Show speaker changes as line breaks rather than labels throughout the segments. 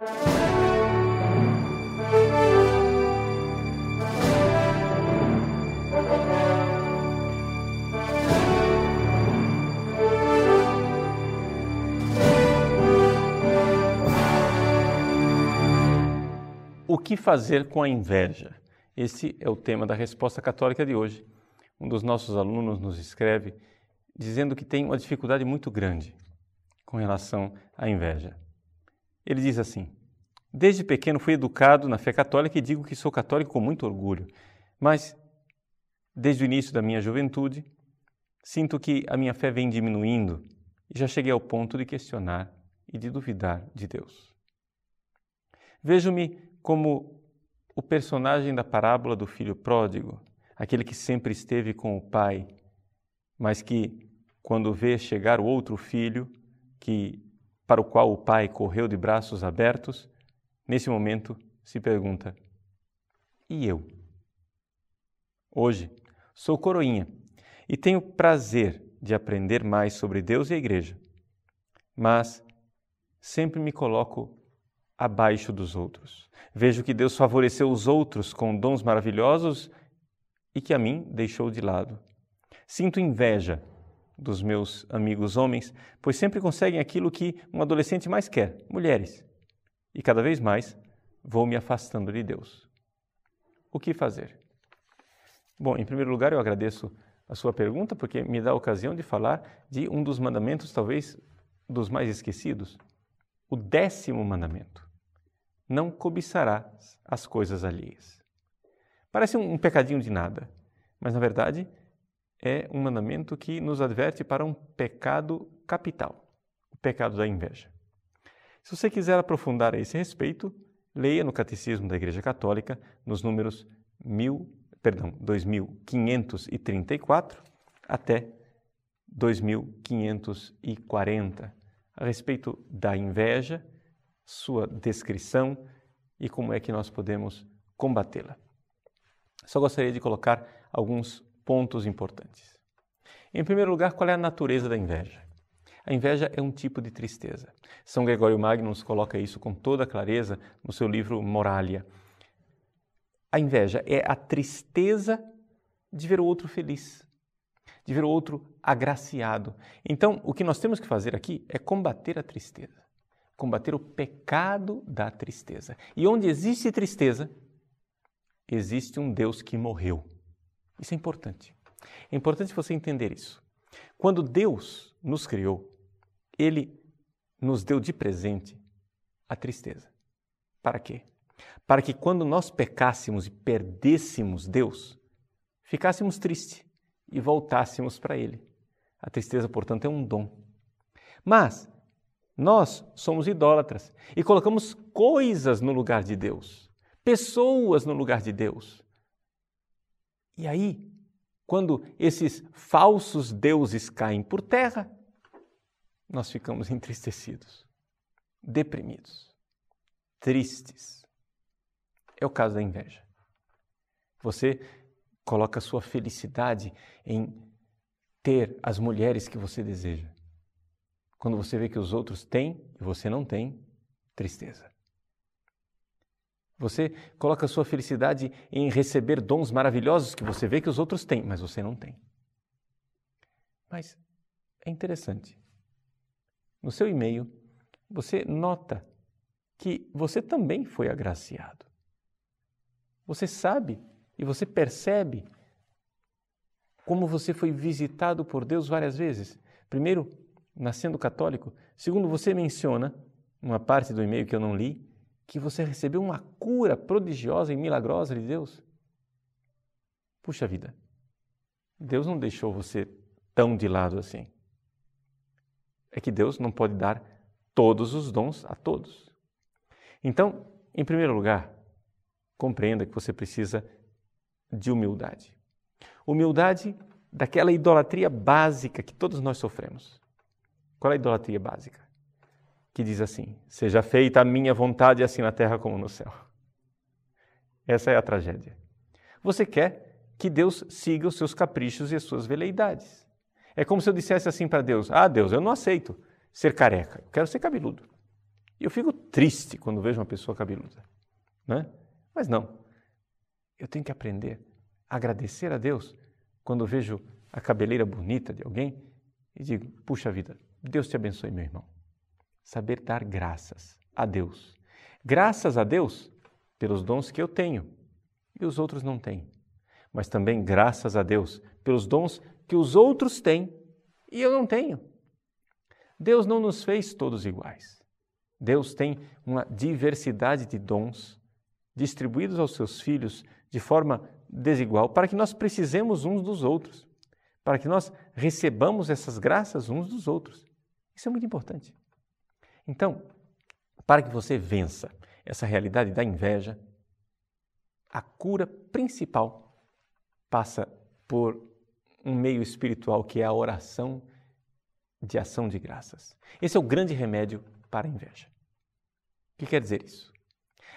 O que fazer com a inveja? Esse é o tema da resposta católica de hoje. Um dos nossos alunos nos escreve dizendo que tem uma dificuldade muito grande com relação à inveja. Ele diz assim: Desde pequeno fui educado na fé católica e digo que sou católico com muito orgulho, mas desde o início da minha juventude sinto que a minha fé vem diminuindo e já cheguei ao ponto de questionar e de duvidar de Deus. Vejo-me como o personagem da parábola do filho pródigo, aquele que sempre esteve com o pai, mas que, quando vê chegar o outro filho, que para o qual o pai correu de braços abertos, nesse momento se pergunta: e eu? Hoje sou coroinha e tenho prazer de aprender mais sobre Deus e a Igreja, mas sempre me coloco abaixo dos outros. Vejo que Deus favoreceu os outros com dons maravilhosos e que a mim deixou de lado. Sinto inveja dos meus amigos homens, pois sempre conseguem aquilo que um adolescente mais quer, mulheres. E cada vez mais vou me afastando de Deus. O que fazer? Bom, em primeiro lugar, eu agradeço a sua pergunta, porque me dá a ocasião de falar de um dos mandamentos, talvez dos mais esquecidos, o décimo mandamento não cobiçarás as coisas alheias. Parece um, pecadinho de nada, mas na verdade é um mandamento que nos adverte para um pecado capital, o pecado da inveja. Se você quiser aprofundar a esse respeito, leia no Catecismo da Igreja Católica, nos números mil, perdão, 2534 até 2540, a respeito da inveja sua descrição e como é que nós podemos combatê-la. Só gostaria de colocar alguns pontos importantes. Em primeiro lugar, qual é a natureza da inveja? A inveja é um tipo de tristeza. São Gregório Magno nos coloca isso com toda clareza no seu livro Moralia. A inveja é a tristeza de ver o outro feliz, de ver o outro agraciado. Então, o que nós temos que fazer aqui é combater a tristeza combater o pecado da tristeza. E onde existe tristeza, existe um Deus que morreu. Isso é importante. É importante você entender isso. Quando Deus nos criou, Ele nos deu de presente a tristeza. Para quê? Para que quando nós pecássemos e perdêssemos Deus, ficássemos tristes e voltássemos para Ele. A tristeza, portanto, é um dom. Mas nós somos idólatras e colocamos coisas no lugar de Deus, pessoas no lugar de Deus. E aí, quando esses falsos deuses caem por terra, nós ficamos entristecidos, deprimidos, tristes. É o caso da inveja. Você coloca sua felicidade em ter as mulheres que você deseja. Quando você vê que os outros têm e você não tem, tristeza. Você coloca sua felicidade em receber dons maravilhosos que você vê que os outros têm, mas você não tem. Mas é interessante. No seu e-mail, você nota que você também foi agraciado. Você sabe e você percebe como você foi visitado por Deus várias vezes. Primeiro, nascendo católico. Segundo, você menciona, numa parte do e-mail que eu não li, que você recebeu uma cura prodigiosa e milagrosa de Deus. Puxa vida, Deus não deixou você tão de lado assim. É que Deus não pode dar todos os dons a todos. Então, em primeiro lugar, compreenda que você precisa de humildade. Humildade daquela idolatria básica que todos nós sofremos. Qual é a idolatria básica? Que diz assim: Seja feita a minha vontade, assim na terra como no céu. Essa é a tragédia. Você quer que Deus siga os seus caprichos e as suas veleidades. É como se eu dissesse assim para Deus: Ah, Deus, eu não aceito ser careca, eu quero ser cabeludo. E eu fico triste quando vejo uma pessoa cabeluda, né? Mas não. Eu tenho que aprender a agradecer a Deus quando vejo a cabeleira bonita de alguém e digo: puxa vida, Deus te abençoe, meu irmão. Saber dar graças a Deus. Graças a Deus pelos dons que eu tenho e os outros não têm. Mas também graças a Deus pelos dons que os outros têm e eu não tenho. Deus não nos fez todos iguais. Deus tem uma diversidade de dons distribuídos aos seus filhos de forma desigual para que nós precisemos uns dos outros, para que nós recebamos essas graças uns dos outros. Isso é muito importante. Então, para que você vença essa realidade da inveja, a cura principal passa por um meio espiritual que é a oração de ação de graças. Esse é o grande remédio para a inveja. O que quer dizer isso?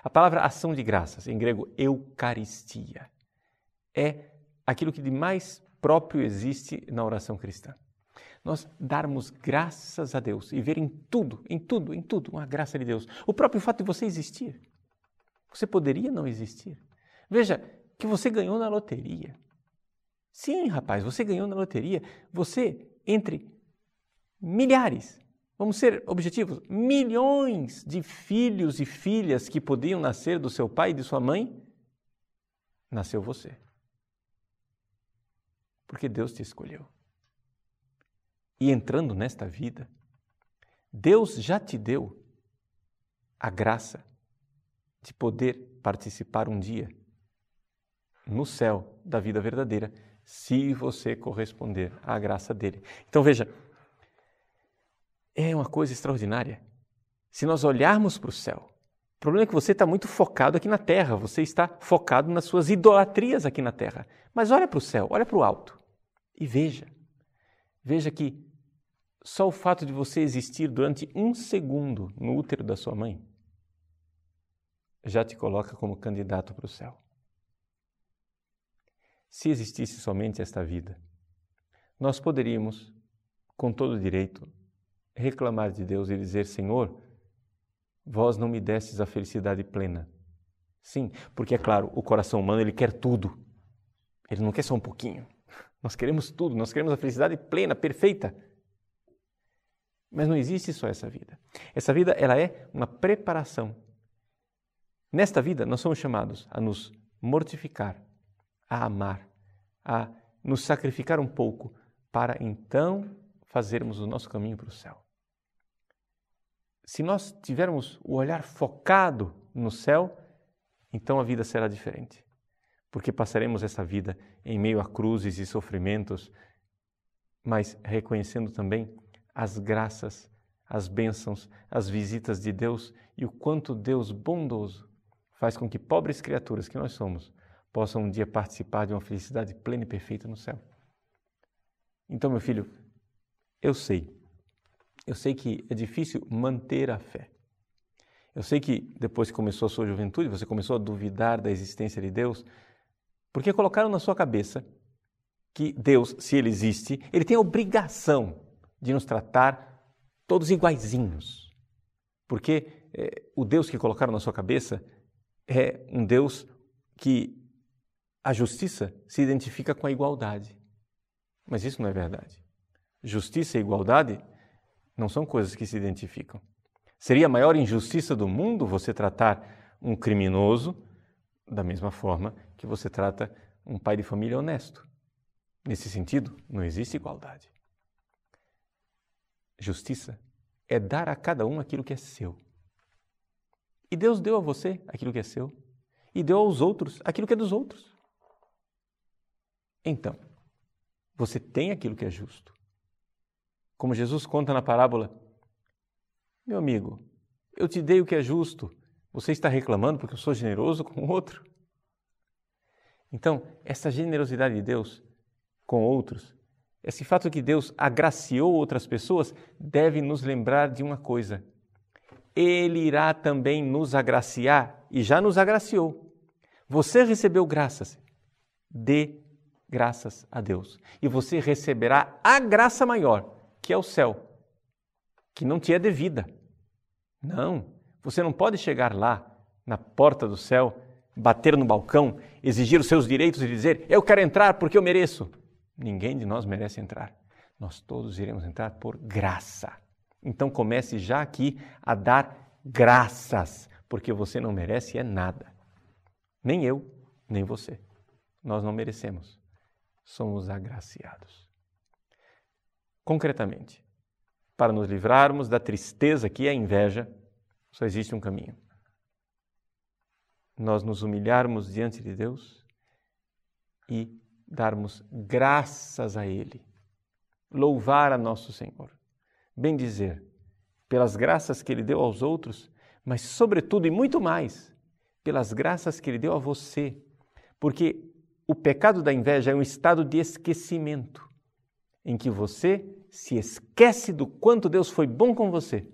A palavra ação de graças, em grego eucaristia, é aquilo que de mais próprio existe na oração cristã. Nós darmos graças a Deus e ver em tudo, em tudo, em tudo uma graça de Deus. O próprio fato de você existir. Você poderia não existir. Veja que você ganhou na loteria. Sim, rapaz, você ganhou na loteria. Você, entre milhares, vamos ser objetivos, milhões de filhos e filhas que podiam nascer do seu pai e de sua mãe, nasceu você. Porque Deus te escolheu. E entrando nesta vida, Deus já te deu a graça de poder participar um dia no céu da vida verdadeira, se você corresponder à graça dele. Então veja, é uma coisa extraordinária. Se nós olharmos para o céu, o problema é que você está muito focado aqui na terra, você está focado nas suas idolatrias aqui na terra. Mas olha para o céu, olha para o alto e veja. Veja que só o fato de você existir durante um segundo no útero da sua mãe já te coloca como candidato para o céu. Se existisse somente esta vida, nós poderíamos, com todo direito, reclamar de Deus e dizer: Senhor, vós não me destes a felicidade plena. Sim, porque é claro, o coração humano ele quer tudo. Ele não quer só um pouquinho. Nós queremos tudo, nós queremos a felicidade plena, perfeita. Mas não existe só essa vida. Essa vida ela é uma preparação. Nesta vida nós somos chamados a nos mortificar, a amar, a nos sacrificar um pouco para então fazermos o nosso caminho para o céu se nós tivermos o olhar focado no céu, então a vida será diferente. Porque passaremos essa vida em meio a cruzes e sofrimentos, mas reconhecendo também as graças, as bênçãos, as visitas de Deus e o quanto Deus bondoso faz com que pobres criaturas que nós somos possam um dia participar de uma felicidade plena e perfeita no céu. Então, meu filho, eu sei eu sei que é difícil manter a fé. Eu sei que depois que começou a sua juventude, você começou a duvidar da existência de Deus, porque colocaram na sua cabeça que Deus, se ele existe, ele tem a obrigação de nos tratar todos iguaizinhos. Porque é, o Deus que colocaram na sua cabeça é um Deus que a justiça se identifica com a igualdade. Mas isso não é verdade. Justiça e igualdade não são coisas que se identificam. Seria a maior injustiça do mundo você tratar um criminoso da mesma forma que você trata um pai de família honesto. Nesse sentido, não existe igualdade. Justiça é dar a cada um aquilo que é seu. E Deus deu a você aquilo que é seu, e deu aos outros aquilo que é dos outros. Então, você tem aquilo que é justo. Como Jesus conta na parábola: Meu amigo, eu te dei o que é justo, você está reclamando porque eu sou generoso com o outro? Então, essa generosidade de Deus com outros, esse fato que Deus agraciou outras pessoas, deve nos lembrar de uma coisa. Ele irá também nos agraciar e já nos agraciou. Você recebeu graças, dê graças a Deus e você receberá a graça maior que é o céu, que não te é devida. Não, você não pode chegar lá, na porta do céu, bater no balcão, exigir os seus direitos e dizer: Eu quero entrar porque eu mereço. Ninguém de nós merece entrar. Nós todos iremos entrar por graça. Então comece já aqui a dar graças, porque você não merece é nada. Nem eu, nem você. Nós não merecemos. Somos agraciados. Concretamente, para nos livrarmos da tristeza que é a inveja, só existe um caminho. Nós nos humilharmos diante de Deus e darmos graças a Ele, louvar a nosso Senhor, bendizer pelas graças que Ele deu aos outros, mas, sobretudo e muito mais, pelas graças que Ele deu a você, porque o pecado da inveja é um estado de esquecimento, em que você se esquece do quanto Deus foi bom com você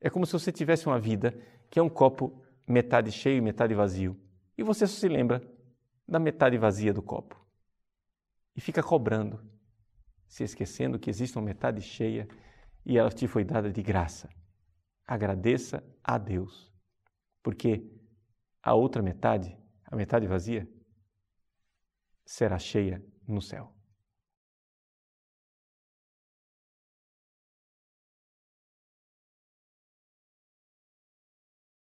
é como se você tivesse uma vida que é um copo metade cheio e metade vazio. E você só se lembra da metade vazia do copo. E fica cobrando, se esquecendo que existe uma metade cheia e ela te foi dada de graça. Agradeça a Deus, porque a outra metade, a metade vazia, será cheia no céu.